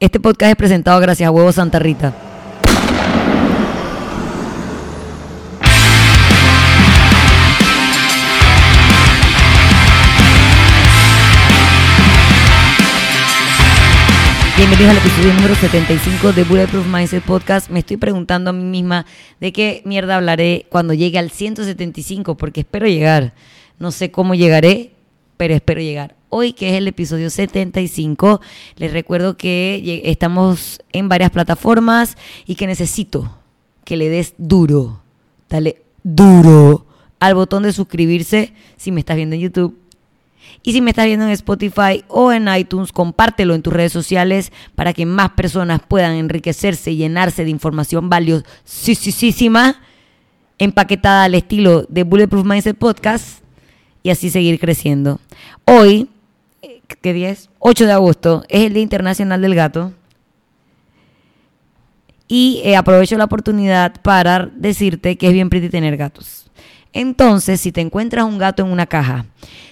Este podcast es presentado gracias a Huevo Santa Rita. Bienvenidos al episodio número 75 de Bulletproof Mindset Podcast. Me estoy preguntando a mí misma de qué mierda hablaré cuando llegue al 175, porque espero llegar. No sé cómo llegaré, pero espero llegar. Hoy, que es el episodio 75, les recuerdo que estamos en varias plataformas y que necesito que le des duro, dale duro al botón de suscribirse si me estás viendo en YouTube. Y si me estás viendo en Spotify o en iTunes, compártelo en tus redes sociales para que más personas puedan enriquecerse y llenarse de información valiosísima, empaquetada al estilo de Bulletproof Mindset Podcast y así seguir creciendo. Hoy, ¿qué día es? 8 de agosto, es el Día Internacional del Gato. Y eh, aprovecho la oportunidad para decirte que es bien pretty tener gatos. Entonces, si te encuentras un gato en una caja,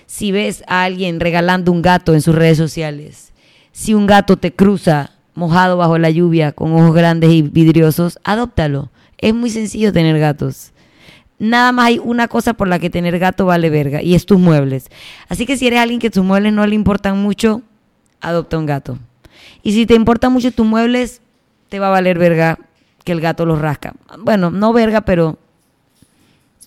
si ves a alguien regalando un gato en sus redes sociales, si un gato te cruza mojado bajo la lluvia con ojos grandes y vidriosos, adóptalo. Es muy sencillo tener gatos nada más hay una cosa por la que tener gato vale verga y es tus muebles. Así que si eres alguien que tus muebles no le importan mucho, adopta un gato. Y si te importan mucho tus muebles, te va a valer verga que el gato los rasca. Bueno, no verga, pero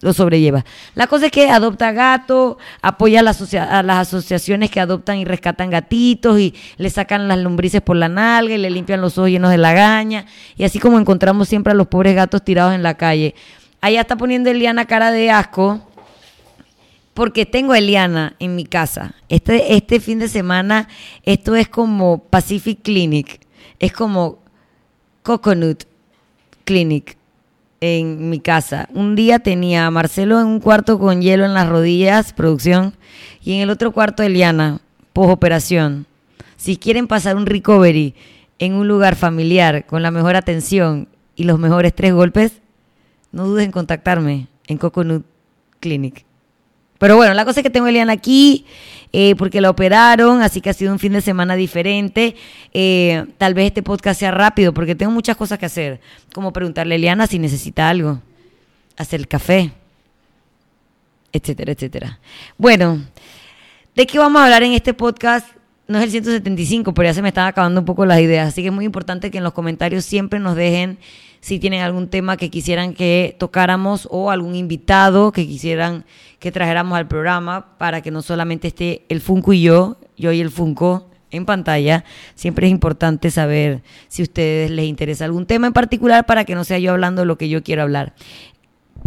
lo sobrelleva. La cosa es que adopta gato, apoya a, las asociaciones que adoptan y rescatan gatitos y le sacan las lombrices por la nalga y le limpian los ojos llenos de lagaña. Y así como encontramos siempre a los pobres gatos tirados en la calle. Allá está poniendo Eliana cara de asco porque tengo a Eliana en mi casa. Este, este fin de semana, esto es como Pacific Clinic, es como Coconut Clinic en mi casa. Un día tenía a Marcelo en un cuarto con hielo en las rodillas, producción, y en el otro cuarto Eliana, operación. Si quieren pasar un recovery en un lugar familiar con la mejor atención y los mejores tres golpes, no dudes en contactarme en Coconut Clinic. Pero bueno, la cosa es que tengo a Eliana aquí eh, porque la operaron, así que ha sido un fin de semana diferente. Eh, tal vez este podcast sea rápido porque tengo muchas cosas que hacer, como preguntarle a Eliana si necesita algo, hacer café, etcétera, etcétera. Bueno, ¿de qué vamos a hablar en este podcast? No es el 175, pero ya se me están acabando un poco las ideas, así que es muy importante que en los comentarios siempre nos dejen si tienen algún tema que quisieran que tocáramos o algún invitado que quisieran que trajéramos al programa para que no solamente esté el Funko y yo, yo y el Funko en pantalla. Siempre es importante saber si a ustedes les interesa algún tema en particular para que no sea yo hablando lo que yo quiero hablar.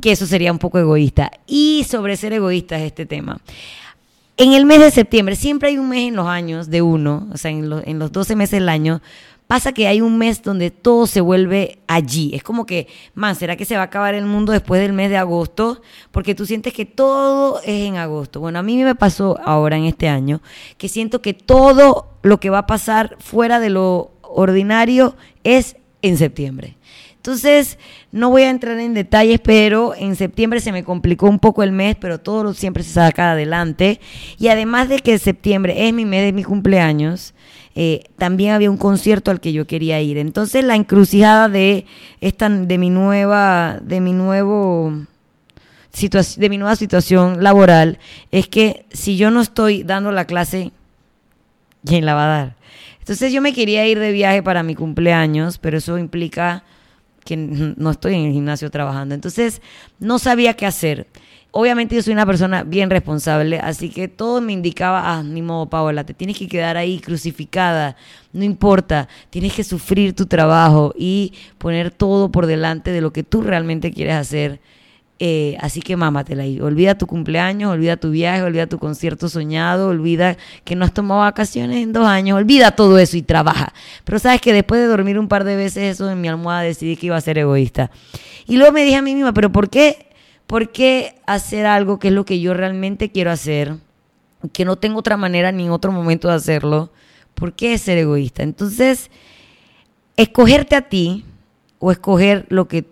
Que eso sería un poco egoísta. Y sobre ser egoísta es este tema. En el mes de septiembre, siempre hay un mes en los años de uno, o sea, en, en los 12 meses del año, pasa que hay un mes donde todo se vuelve allí. Es como que, man, ¿será que se va a acabar el mundo después del mes de agosto? Porque tú sientes que todo es en agosto. Bueno, a mí me pasó ahora en este año que siento que todo lo que va a pasar fuera de lo ordinario es en septiembre. Entonces, no voy a entrar en detalles, pero en septiembre se me complicó un poco el mes, pero todo siempre se saca adelante. Y además de que septiembre es mi mes de mi cumpleaños, eh, también había un concierto al que yo quería ir. Entonces la encrucijada de esta, de mi nueva, de mi nuevo de mi nueva situación laboral es que si yo no estoy dando la clase, ¿quién la va a dar? Entonces yo me quería ir de viaje para mi cumpleaños, pero eso implica que no estoy en el gimnasio trabajando. Entonces no sabía qué hacer. Obviamente yo soy una persona bien responsable, así que todo me indicaba, ah, ni modo, Paola, te tienes que quedar ahí crucificada, no importa, tienes que sufrir tu trabajo y poner todo por delante de lo que tú realmente quieres hacer. Eh, así que mámatela ahí. Olvida tu cumpleaños, olvida tu viaje, olvida tu concierto soñado, olvida que no has tomado vacaciones en dos años, olvida todo eso y trabaja. Pero sabes que después de dormir un par de veces eso en mi almohada decidí que iba a ser egoísta. Y luego me dije a mí misma, pero ¿por qué? ¿Por qué hacer algo que es lo que yo realmente quiero hacer? Que no tengo otra manera ni otro momento de hacerlo. ¿Por qué ser egoísta? Entonces, escogerte a ti o escoger lo que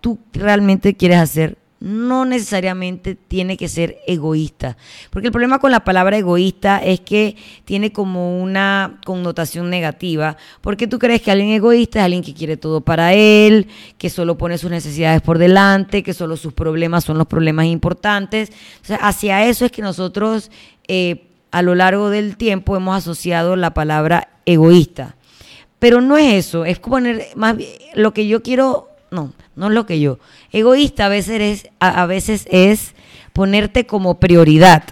tú realmente quieres hacer no necesariamente tiene que ser egoísta. Porque el problema con la palabra egoísta es que tiene como una connotación negativa. Porque tú crees que alguien egoísta es alguien que quiere todo para él, que solo pone sus necesidades por delante, que solo sus problemas son los problemas importantes. O sea, hacia eso es que nosotros eh, a lo largo del tiempo hemos asociado la palabra egoísta. Pero no es eso, es poner más lo que yo quiero no, no es lo que yo. Egoísta a veces es, a, veces es ponerte como prioridad.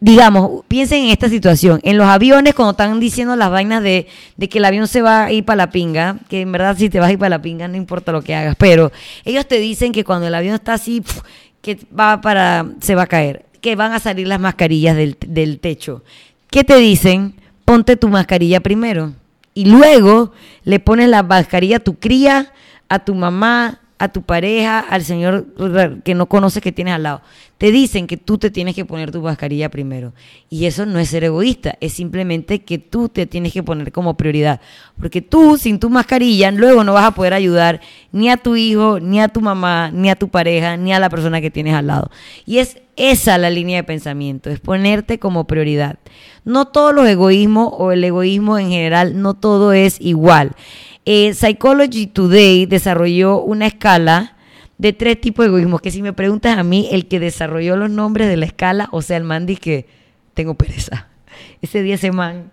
Digamos, piensen en esta situación. En los aviones, cuando están diciendo las vainas de, que el avión se va a ir para la pinga, que en verdad si te vas a ir para la pinga no importa lo que hagas, pero ellos te dicen que cuando el avión está así, que va para, se va a caer, que van a salir las mascarillas del, del techo. ¿Qué te dicen? Ponte tu mascarilla primero. Y luego le pones la mascarilla a tu cría, a tu mamá, a tu pareja, al señor que no conoces que tienes al lado. Te dicen que tú te tienes que poner tu mascarilla primero. Y eso no es ser egoísta, es simplemente que tú te tienes que poner como prioridad. Porque tú, sin tu mascarilla, luego no vas a poder ayudar ni a tu hijo, ni a tu mamá, ni a tu pareja, ni a la persona que tienes al lado. Y es esa la línea de pensamiento, es ponerte como prioridad. No todos los egoísmos o el egoísmo en general, no todo es igual. Eh, Psychology Today desarrolló una escala de tres tipos de egoísmos, que si me preguntas a mí, el que desarrolló los nombres de la escala, o sea, el man que tengo pereza. Ese día ese man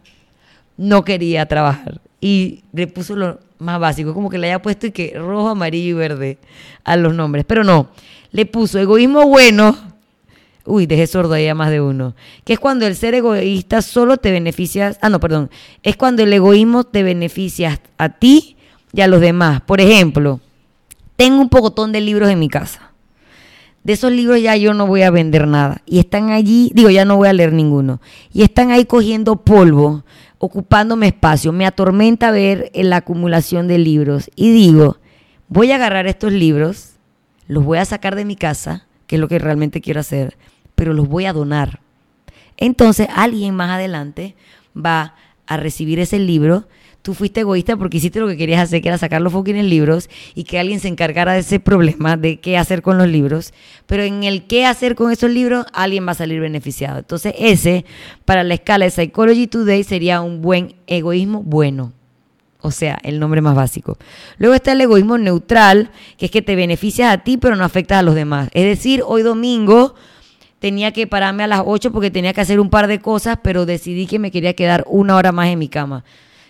no quería trabajar y le puso lo más básico, como que le haya puesto y que rojo, amarillo y verde a los nombres, pero no, le puso egoísmo bueno, uy, dejé sordo ahí a más de uno, que es cuando el ser egoísta solo te beneficia, ah, no, perdón, es cuando el egoísmo te beneficia a ti y a los demás. Por ejemplo, tengo un pocotón de libros en mi casa. De esos libros ya yo no voy a vender nada. Y están allí, digo, ya no voy a leer ninguno. Y están ahí cogiendo polvo, ocupándome espacio. Me atormenta ver la acumulación de libros. Y digo, voy a agarrar estos libros, los voy a sacar de mi casa, que es lo que realmente quiero hacer pero los voy a donar. Entonces alguien más adelante va a recibir ese libro. Tú fuiste egoísta porque hiciste lo que querías hacer, que era sacar los fucking libros y que alguien se encargara de ese problema de qué hacer con los libros. Pero en el qué hacer con esos libros, alguien va a salir beneficiado. Entonces, ese, para la escala de Psychology Today, sería un buen egoísmo bueno. O sea, el nombre más básico. Luego está el egoísmo neutral, que es que te beneficias a ti, pero no afectas a los demás. Es decir, hoy domingo tenía que pararme a las 8 porque tenía que hacer un par de cosas, pero decidí que me quería quedar una hora más en mi cama.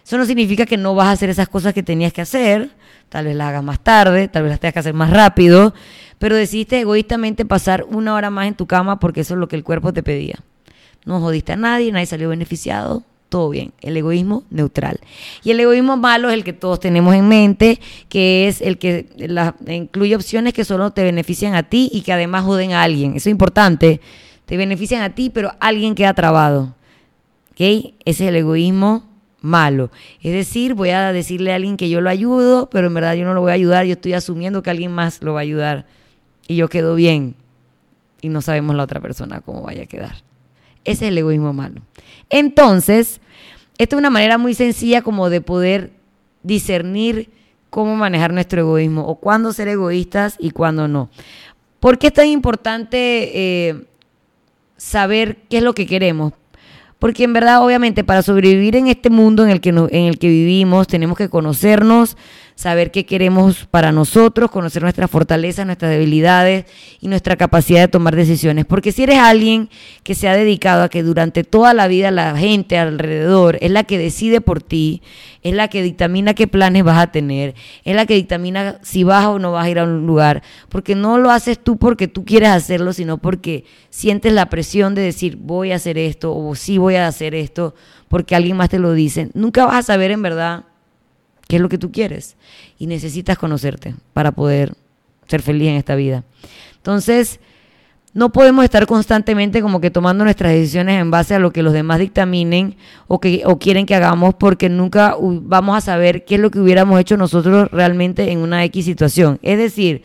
Eso no significa que no vas a hacer esas cosas que tenías que hacer, tal vez las hagas más tarde, tal vez las tengas que hacer más rápido, pero decidiste egoístamente pasar una hora más en tu cama porque eso es lo que el cuerpo te pedía. No jodiste a nadie, nadie salió beneficiado, todo bien. El egoísmo neutral. Y el egoísmo malo es el que todos tenemos en mente, que es el que incluye opciones que solo te benefician a ti y que además joden a alguien. Eso es importante. Te benefician a ti, pero alguien queda trabado. ¿Ok? Ese es el egoísmo malo. Es decir, voy a decirle a alguien que yo lo ayudo, pero en verdad yo no lo voy a ayudar, yo estoy asumiendo que alguien más lo va a ayudar y yo quedo bien y no sabemos la otra persona cómo vaya a quedar. Ese es el egoísmo malo. Entonces, esta es una manera muy sencilla como de poder discernir cómo manejar nuestro egoísmo o cuándo ser egoístas y cuándo no. ¿Por qué es tan importante eh, saber qué es lo que queremos? Porque en verdad, obviamente, para sobrevivir en este mundo en el que, en el que vivimos, tenemos que conocernos, saber qué queremos para nosotros, conocer nuestras fortalezas, nuestras debilidades y nuestra capacidad de tomar decisiones. Porque si eres alguien que se ha dedicado a que durante toda la vida la gente alrededor es la que decide por ti, es la que dictamina qué planes vas a tener, es la que dictamina si vas o no vas a ir a un lugar, porque no lo haces tú porque tú quieres hacerlo, sino porque sientes la presión de decir voy a hacer esto o sí voy a hacer esto porque alguien más te lo dice. Nunca vas a saber en verdad qué es lo que tú quieres. Y necesitas conocerte para poder ser feliz en esta vida. Entonces, no podemos estar constantemente como que tomando nuestras decisiones en base a lo que los demás dictaminen o, que, o quieren que hagamos porque nunca vamos a saber qué es lo que hubiéramos hecho nosotros realmente en una X situación. Es decir,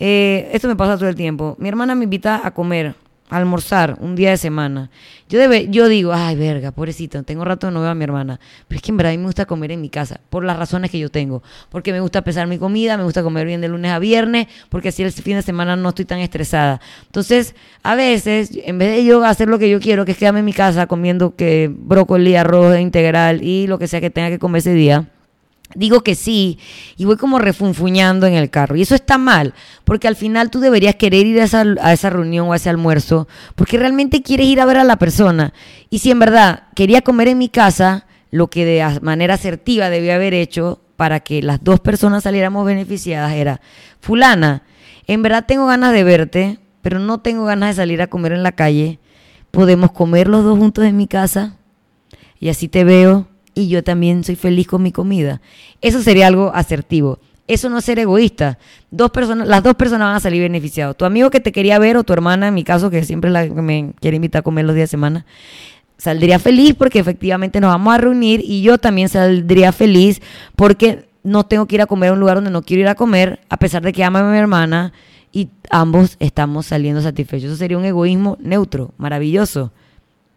eh, esto me pasa todo el tiempo. Mi hermana me invita a comer almorzar un día de semana. Yo, debe, yo digo, ay, verga, pobrecito, tengo rato no veo a mi hermana. Pero es que en verdad a mí me gusta comer en mi casa, por las razones que yo tengo. Porque me gusta pesar mi comida, me gusta comer bien de lunes a viernes, porque así el fin de semana no estoy tan estresada. Entonces, a veces, en vez de yo hacer lo que yo quiero, que es quedarme en mi casa comiendo que brócoli, arroz integral y lo que sea que tenga que comer ese día, digo que sí y voy como refunfuñando en el carro. Y eso está mal, porque al final tú deberías querer ir a esa, reunión o a ese almuerzo, porque realmente quieres ir a ver a la persona. Y si en verdad quería comer en mi casa, lo que de manera asertiva debía haber hecho para que las dos personas saliéramos beneficiadas era, fulana, en verdad tengo ganas de verte, pero no tengo ganas de salir a comer en la calle. Podemos comer los dos juntos en mi casa y así te veo y yo también soy feliz con mi comida. Eso sería algo asertivo. Eso no es ser egoísta. Dos personas, las dos personas van a salir beneficiados. Tu amigo que te quería ver o tu hermana, en mi caso, que siempre la, me quiere invitar a comer los días de semana, saldría feliz porque efectivamente nos vamos a reunir y yo también saldría feliz porque no tengo que ir a comer a un lugar donde no quiero ir a comer, a pesar de que ama a mi hermana y ambos estamos saliendo satisfechos. Eso sería un egoísmo neutro, maravilloso.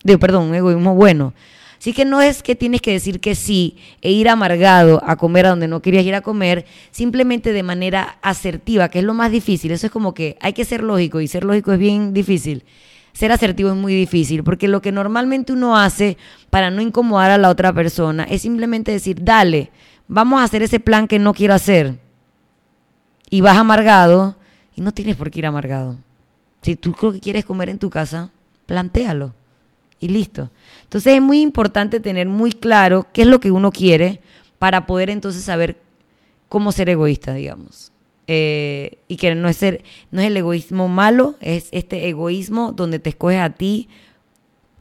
Digo, perdón, un egoísmo bueno. Así que no es que tienes que decir que sí e ir amargado a comer a donde no querías ir a comer, simplemente de manera asertiva, que es lo más difícil. Eso es como que hay que ser lógico y ser lógico es bien difícil. Ser asertivo es muy difícil, porque lo que normalmente uno hace para no incomodar a la otra persona es simplemente decir, dale, vamos a hacer ese plan que no quiero hacer. Y vas amargado y no tienes por qué ir amargado. Si tú lo que quieres comer en tu casa, plantéalo y listo. Entonces es muy importante tener muy claro qué es lo que uno quiere para poder entonces saber cómo ser egoísta, digamos. Eh, y que no es, ser, no es el egoísmo malo, es este egoísmo donde te escoges a ti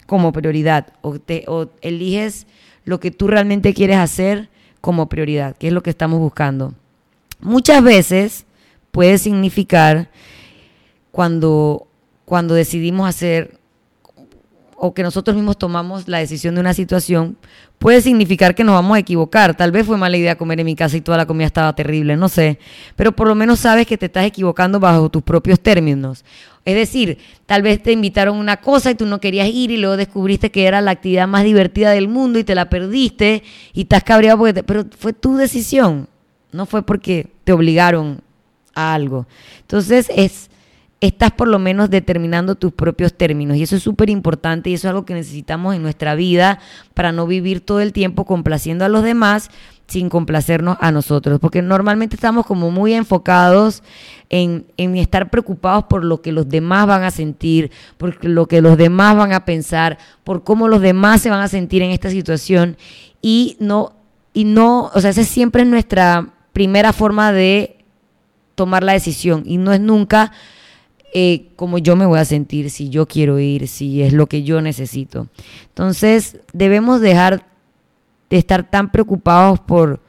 como prioridad o, te, o eliges lo que tú realmente quieres hacer como prioridad, que es lo que estamos buscando. Muchas veces puede significar cuando, cuando decidimos hacer o que nosotros mismos tomamos la decisión de una situación, puede significar que nos vamos a equivocar. Tal vez fue mala idea comer en mi casa y toda la comida estaba terrible, no sé. Pero por lo menos sabes que te estás equivocando bajo tus propios términos. Es decir, tal vez te invitaron una cosa y tú no querías ir y luego descubriste que era la actividad más divertida del mundo y te la perdiste y estás cabreado porque pero fue tu decisión, no fue porque te obligaron a algo. Entonces es estás por lo menos determinando tus propios términos. Y eso es súper importante y eso es algo que necesitamos en nuestra vida para no vivir todo el tiempo complaciendo a los demás sin complacernos a nosotros. Porque normalmente estamos como muy enfocados en, estar preocupados por lo que los demás van a sentir, por lo que los demás van a pensar, por cómo los demás se van a sentir en esta situación. Y no, y no, o sea, esa siempre es nuestra primera forma de tomar la decisión y no es nunca eh, como yo me voy a sentir, si yo quiero ir, si es lo que yo necesito. Entonces, debemos dejar de estar tan preocupados por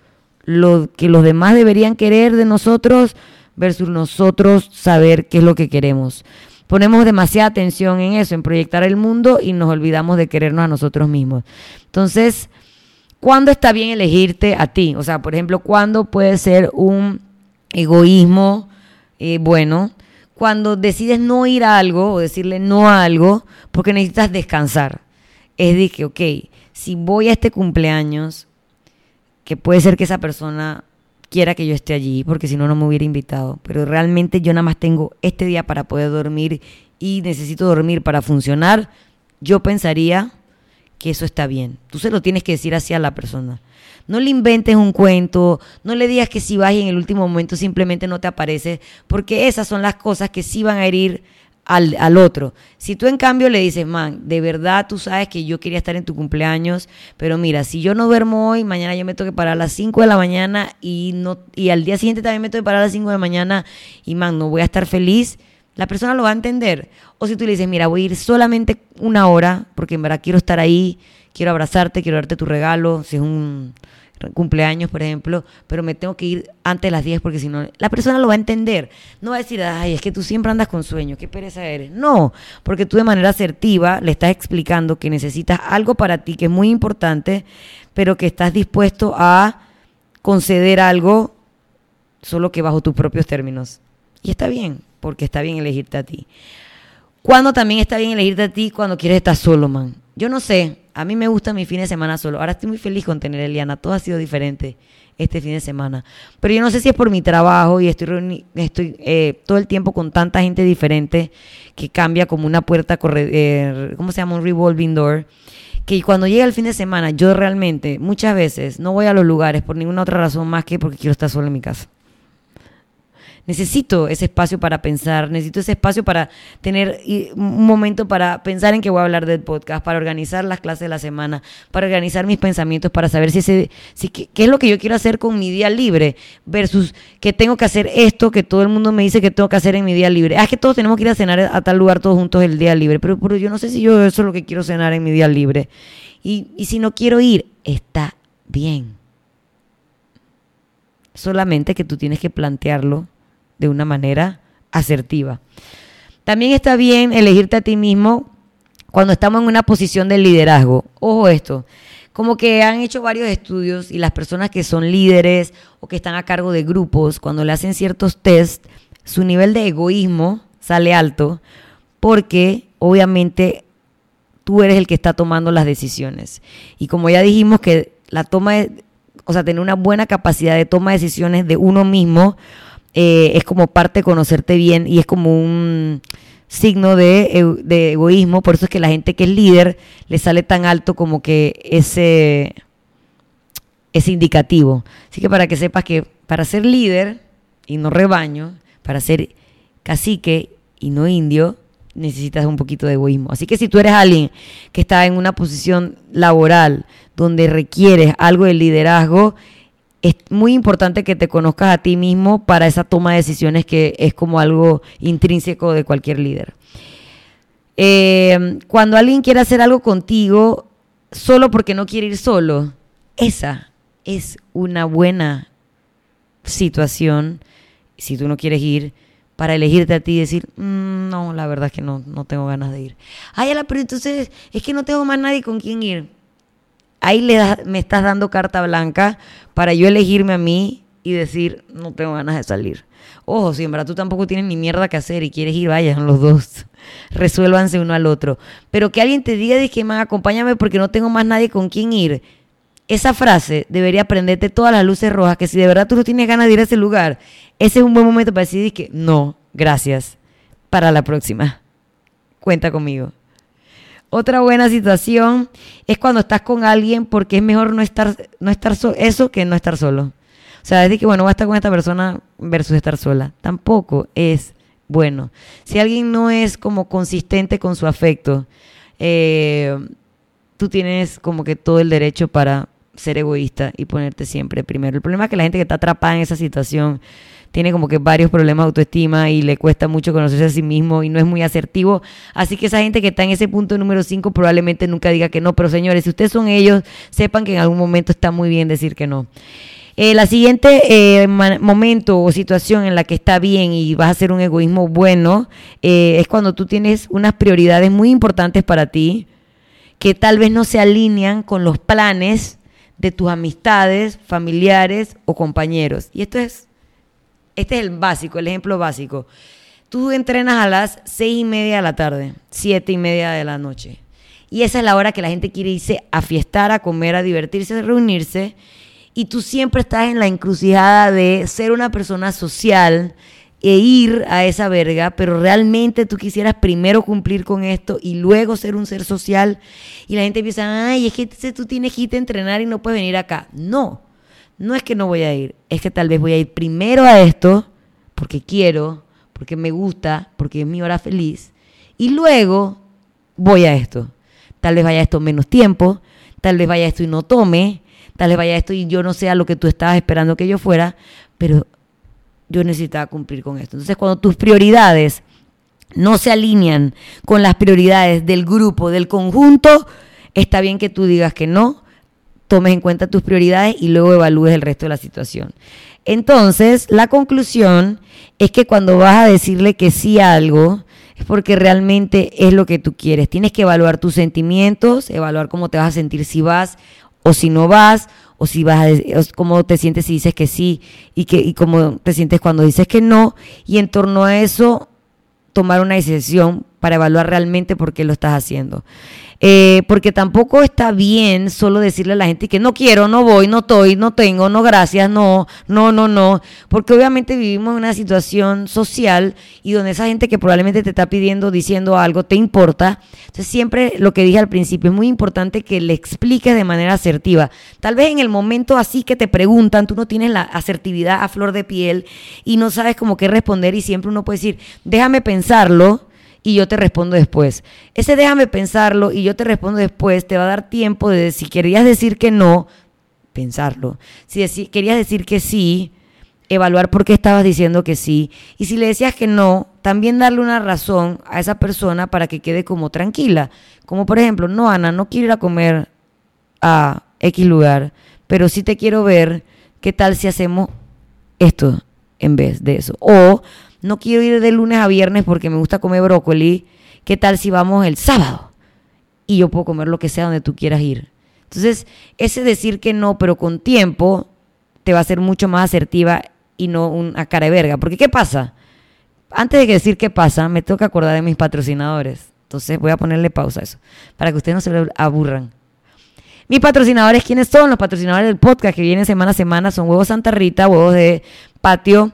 lo que los demás deberían querer de nosotros versus nosotros saber qué es lo que queremos. Ponemos demasiada atención en eso, en proyectar el mundo y nos olvidamos de querernos a nosotros mismos. Entonces, ¿cuándo está bien elegirte a ti? O sea, por ejemplo, ¿cuándo puede ser un egoísmo eh, bueno? Cuando decides no ir a algo o decirle no a algo porque necesitas descansar. Es de que, ok, si voy a este cumpleaños, que puede ser que esa persona quiera que yo esté allí, porque si no, no me hubiera invitado, pero realmente yo nada más tengo este día para poder dormir y necesito dormir para funcionar, yo pensaría que eso está bien. Tú se lo tienes que decir así a la persona. No le inventes un cuento, no le digas que si vas y en el último momento simplemente no te aparece, porque esas son las cosas que sí van a herir al, al, otro. Si tú en cambio le dices, man, de verdad tú sabes que yo quería estar en tu cumpleaños, pero mira, si yo no duermo hoy, mañana yo me tengo que parar a las 5 de la mañana y, no, y al día siguiente también me tengo que parar a las 5 de la mañana y man, no voy a estar feliz, la persona lo va a entender. O si tú le dices, mira, voy a ir solamente una hora, porque en verdad quiero estar ahí, quiero abrazarte, quiero darte tu regalo, si es un cumpleaños, por ejemplo, pero me tengo que ir antes de las 10 porque si no, la persona lo va a entender. No va a decir, ay, es que tú siempre andas con sueño, qué pereza eres. No, porque tú de manera asertiva le estás explicando que necesitas algo para ti que es muy importante, pero que estás dispuesto a conceder algo solo que bajo tus propios términos. Y está bien, porque está bien elegirte a ti. Cuando también está bien elegirte a ti cuando quieres estar solo, man. Yo no sé, a mí me gusta mi fin de semana solo. Ahora estoy muy feliz con tener Eliana. Todo ha sido diferente este fin de semana. Pero yo no sé si es por mi trabajo y estoy, estoy eh, todo el tiempo con tanta gente diferente que cambia como una puerta, eh, ¿cómo se llama? Un revolving door. Que cuando llega el fin de semana, yo realmente muchas veces no voy a los lugares por ninguna otra razón más que porque quiero estar solo en mi casa necesito ese espacio para pensar, necesito ese espacio para tener un momento para pensar en qué voy a hablar del podcast, para organizar las clases de la semana, para organizar mis pensamientos, para saber si ese, si, qué, es lo que yo quiero hacer con mi día libre versus que tengo que hacer esto que todo el mundo me dice que tengo que hacer en mi día libre. Ah, es que todos tenemos que ir a cenar a tal lugar todos juntos el día libre, pero, pero yo no sé si yo eso es lo que quiero cenar en mi día libre. Y, y si no quiero ir, está bien. Solamente que tú tienes que plantearlo de una manera asertiva. También está bien elegirte a ti mismo cuando estamos en una posición de liderazgo. Ojo esto, como que han hecho varios estudios y las personas que son líderes o que están a cargo de grupos, cuando le hacen ciertos test, su nivel de egoísmo sale alto porque obviamente tú eres el que está tomando las decisiones. Y como ya dijimos que la toma de, o sea, tener una buena capacidad de toma de decisiones de uno mismo eh, es como parte de conocerte bien y es como un signo de, de, egoísmo, por eso es que la gente que es líder le sale tan alto como que ese, ese indicativo. Así que para que sepas que para ser líder y no rebaño, para ser cacique y no indio, necesitas un poquito de egoísmo. Así que si tú eres alguien que está en una posición laboral donde requieres algo de liderazgo, es muy importante que te conozcas a ti mismo para esa toma de decisiones que es como algo intrínseco de cualquier líder. Eh, cuando alguien quiere hacer algo contigo solo porque no quiere ir solo, esa es una buena situación, si tú no quieres ir, para elegirte a ti y decir, mm, no, la verdad es que no, no tengo ganas de ir. Ay, pero entonces es que no tengo más nadie con quien ir ahí le me estás dando carta blanca para yo elegirme a mí y decir, no tengo ganas de salir. Ojo, si en verdad tú tampoco tienes ni mierda que hacer y quieres ir, vayan los dos. Resuélvanse uno al otro. Pero que alguien te diga, dije, man, acompáñame porque no tengo más nadie con quien ir. Esa frase debería prenderte todas las luces rojas, que si de verdad tú no tienes ganas de ir a ese lugar, ese es un buen momento para decir que no, gracias. Para la próxima. Cuenta conmigo. Otra buena situación es cuando estás con alguien porque es mejor no estar, no estar eso que no estar solo. O sea, decir que, bueno, va a estar con esta persona versus estar sola. Tampoco es bueno. Si alguien no es como consistente con su afecto, eh, tú tienes como que todo el derecho para ser egoísta y ponerte siempre primero. El problema es que la gente que está atrapada en esa situación tiene como que varios problemas de autoestima y le cuesta mucho conocerse a sí mismo y no es muy asertivo. Así que esa gente que está en ese punto número 5 probablemente nunca diga que no. Pero señores, si ustedes son ellos, sepan que en algún momento está muy bien decir que no. Eh, la siguiente eh, momento o situación en la que está bien y vas a hacer un egoísmo bueno eh, es cuando tú tienes unas prioridades muy importantes para ti que tal vez no se alinean con los planes de tus amistades, familiares o compañeros. Y esto es este es el básico, el ejemplo básico. Tú entrenas a las seis y media de la tarde, siete y media de la noche. Y esa es la hora que la gente quiere irse a fiestar, a comer, a divertirse, a reunirse. Y tú siempre estás en la encrucijada de ser una persona social e ir a esa verga, pero realmente tú quisieras primero cumplir con esto y luego ser un ser social. Y la gente piensa, ay, es que tú tienes que irte a entrenar y no puedes venir acá. No, no es que no voy a ir, es que tal vez voy a ir primero a esto, porque quiero, porque me gusta, porque es mi hora feliz, y luego voy a esto. Tal vez vaya a esto menos tiempo, tal vez vaya a esto y no tome, tal vez vaya a esto y yo no sea lo que tú estabas esperando que yo fuera, pero yo necesitaba cumplir con esto. Entonces, cuando tus prioridades no se alinean con las prioridades del grupo, del conjunto, está bien que tú digas que no, tomes en cuenta tus prioridades y luego evalúes el resto de la situación. Entonces, la conclusión es que cuando vas a decirle que sí a algo, es porque realmente es lo que tú quieres. Tienes que evaluar tus sentimientos, evaluar cómo te vas a sentir si vas o si no vas, o si vas a, cómo te sientes si dices que sí y, que, y cómo te sientes cuando dices que no. Y en torno a eso, tomar una decisión para evaluar realmente por qué lo estás haciendo. Eh, porque tampoco está bien solo decirle a la gente que no quiero, no voy, no estoy, no tengo, no gracias, no, no, no, no, porque obviamente vivimos en una situación social y donde esa gente que probablemente te está pidiendo, diciendo algo, te importa. Entonces siempre lo que dije al principio, es muy importante que le expliques de manera asertiva. Tal vez en el momento así que te preguntan, tú no tienes la asertividad a flor de piel y no sabes cómo qué responder y siempre uno puede decir, déjame pensarlo y yo te respondo después. Ese déjame pensarlo y yo te respondo después te va a dar tiempo de si querías decir que no, pensarlo. Si querías decir que sí, evaluar por qué estabas diciendo que sí. Y si le decías que no, también darle una razón a esa persona para que quede como tranquila. Como por ejemplo, no, Ana, no quiero ir a comer a X lugar, pero sí te quiero ver. ¿Qué tal si hacemos esto en vez de eso? O no quiero ir de lunes a viernes porque me gusta comer brócoli, ¿qué tal si vamos el sábado? Y yo puedo comer lo que sea donde tú quieras ir. Entonces, ese decir que no, pero con tiempo, te va a ser mucho más asertiva y no una cara de verga. Porque, ¿qué pasa? Antes de decir qué pasa, me tengo que acordar de mis patrocinadores. Entonces, voy a ponerle pausa a eso, para que ustedes no se aburran. Mis patrocinadores, ¿quiénes son? Los patrocinadores del podcast que vienen semana a semana son Huevos Santa Rita, Huevos de Patio,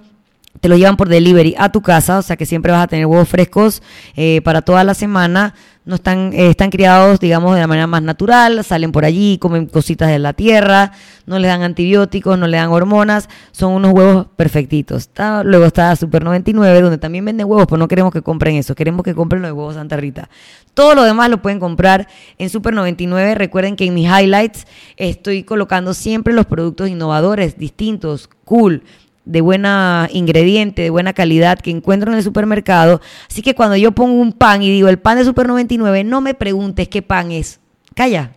te lo llevan por delivery a tu casa, o sea que siempre vas a tener huevos frescos eh, para toda la semana. No están, eh, están criados, digamos, de la manera más natural, salen por allí, comen cositas de la tierra, no le dan antibióticos, no le dan hormonas, son unos huevos perfectitos. luego está Super 99, donde también venden huevos, pero no queremos que compren eso, queremos que compren los huevos Santa Rita. Todo lo demás lo pueden comprar en Super 99. Recuerden que en mis highlights estoy colocando siempre los productos innovadores, distintos, cool de buena ingrediente, de buena calidad que encuentro en el supermercado. Así que cuando yo pongo un pan y digo el pan de Super 99, no me preguntes qué pan es. Calla,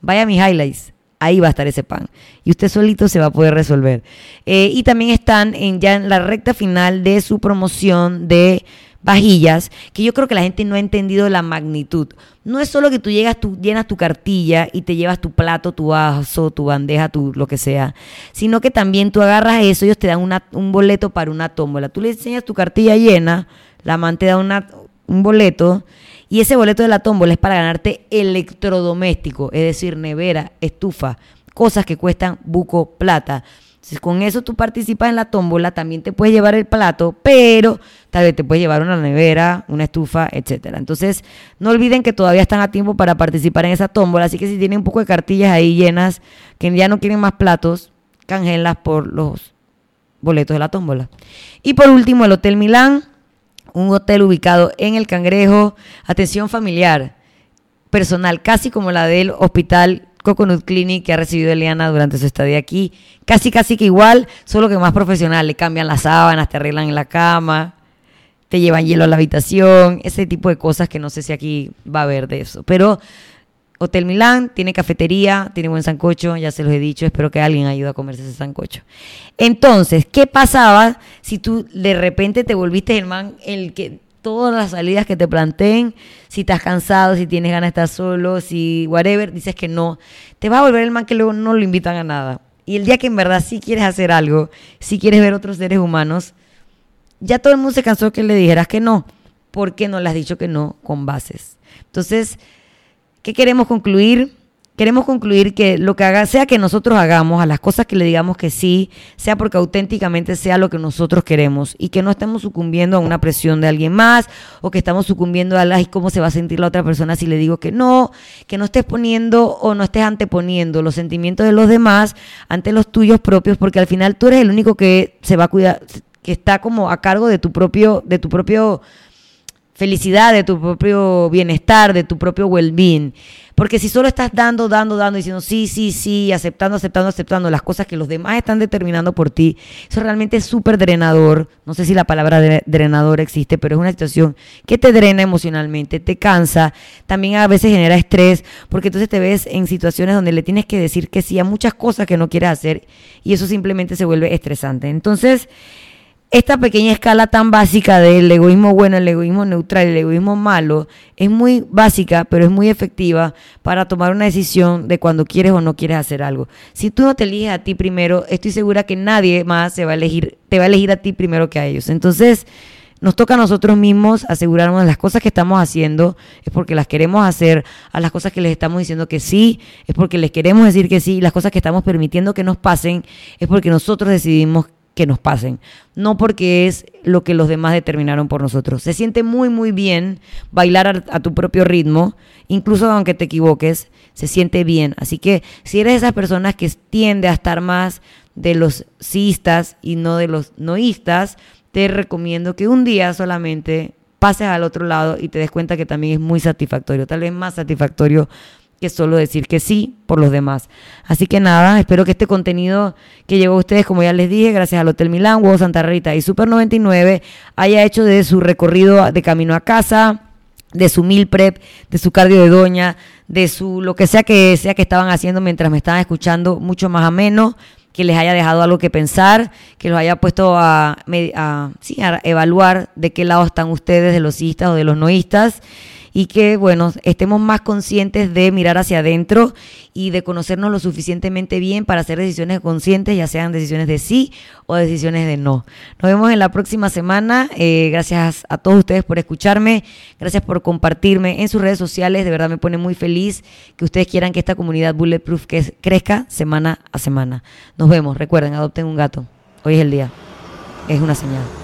vaya a mis highlights. Ahí va a estar ese pan. Y usted solito se va a poder resolver. Eh, y también están en, ya en la recta final de su promoción de vajillas, que yo creo que la gente no ha entendido la magnitud. No es solo que tú llegas, tú llenas tu cartilla y te llevas tu plato, tu vaso, tu bandeja, tu lo que sea, sino que también tú agarras eso, ellos te dan un boleto para una tómbola. Tú le enseñas tu cartilla llena, la man te da una, un boleto y ese boleto de la tómbola es para ganarte electrodoméstico, es decir, nevera, estufa, cosas que cuestan buco plata. Si con eso tú participas en la tómbola, también te puedes llevar el plato, pero tal vez te puedes llevar una nevera, una estufa, etcétera. Entonces, no olviden que todavía están a tiempo para participar en esa tómbola, así que si tienen un poco de cartillas ahí llenas, que ya no quieren más platos, canjenlas por los boletos de la tómbola. Y por último, el Hotel Milán, un hotel ubicado en el Cangrejo, atención familiar, personal, casi como la del hospital Coconut Clinic que ha recibido Eliana durante su estadía aquí. Casi, casi que igual, solo que más profesional. Le cambian las sábanas, te arreglan la cama, te llevan hielo a la habitación, ese tipo de cosas que no sé si aquí va a haber de eso. Pero Hotel Milán tiene cafetería, tiene buen sancocho, ya se los he dicho, espero que alguien ayude a comerse ese sancocho. Entonces, ¿qué pasaba si tú de repente te volviste el man el que todas las salidas que te planteen, si estás cansado, si tienes ganas de estar solo, si whatever, dices que no, te va a volver el man que luego no lo invitan a nada. Y el día que en verdad sí quieres hacer algo, si quieres ver otros seres humanos, ya todo el mundo se cansó que le dijeras que no, porque no le has dicho que no con bases. Entonces, ¿qué queremos concluir? queremos concluir que lo que haga, sea que nosotros hagamos, a las cosas que le digamos que sí, sea porque auténticamente sea lo que nosotros queremos y que no estemos sucumbiendo a una presión de alguien más o que estamos sucumbiendo a la, y cómo se va a sentir la otra persona si le digo que no, que no estés poniendo o no estés anteponiendo los sentimientos de los demás ante los tuyos propios, porque al final tú eres el único que se va a cuidar, que está como a cargo de tu propio, de tu propio felicidad, de tu propio bienestar, de tu propio well-being. Porque si solo estás dando, dando, dando, diciendo sí, sí, sí, aceptando, aceptando, aceptando las cosas que los demás están determinando por ti, eso realmente es súper drenador. No sé si la palabra drenador existe, pero es una situación que te drena emocionalmente, te cansa, también a veces genera estrés, porque entonces te ves en situaciones donde le tienes que decir que sí a muchas cosas que no quieres hacer y eso simplemente se vuelve estresante. Entonces, esta pequeña escala tan básica del egoísmo bueno, el egoísmo neutral, el egoísmo malo, es muy básica, pero es muy efectiva para tomar una decisión de cuando quieres o no quieres hacer algo. Si tú no te eliges a ti primero, estoy segura que nadie más se va a elegir, te va a elegir a ti primero que a ellos. Entonces, nos toca a nosotros mismos asegurarnos de las cosas que estamos haciendo, es porque las queremos hacer, a las cosas que les estamos diciendo que sí, es porque les queremos decir que sí, las cosas que estamos permitiendo que nos pasen, es porque nosotros decidimos que nos pasen, no porque es lo que los demás determinaron por nosotros. Se siente muy, muy bien bailar a, tu propio ritmo, incluso aunque te equivoques, se siente bien. Así que si eres de esas personas que tiende a estar más de los cistas y no de los noístas, te recomiendo que un día solamente pases al otro lado y te des cuenta que también es muy satisfactorio, tal vez más satisfactorio que solo decir que sí por los demás. Así que nada, espero que este contenido que llegó a ustedes, como ya les dije, gracias al Hotel Milán, Hugo Santa Rita y Super 99, haya hecho de su recorrido de camino a casa, de su mil prep, de su cardio de doña, de su lo que sea que sea que estaban haciendo mientras me estaban escuchando, mucho más ameno que les haya dejado algo que pensar, que los haya puesto a, a, sí, a evaluar de qué lado están ustedes, de los istas o de los noístas y que, bueno, estemos más conscientes de mirar hacia adentro y de conocernos lo suficientemente bien para hacer decisiones conscientes, ya sean decisiones de sí o decisiones de no. Nos vemos en la próxima semana. Eh, gracias a todos ustedes por escucharme, gracias por compartirme en sus redes sociales. De verdad me pone muy feliz que ustedes quieran que esta comunidad Bulletproof crezca semana a semana. Nos vemos. Recuerden, adopten un gato. Hoy es el día. Es una señal.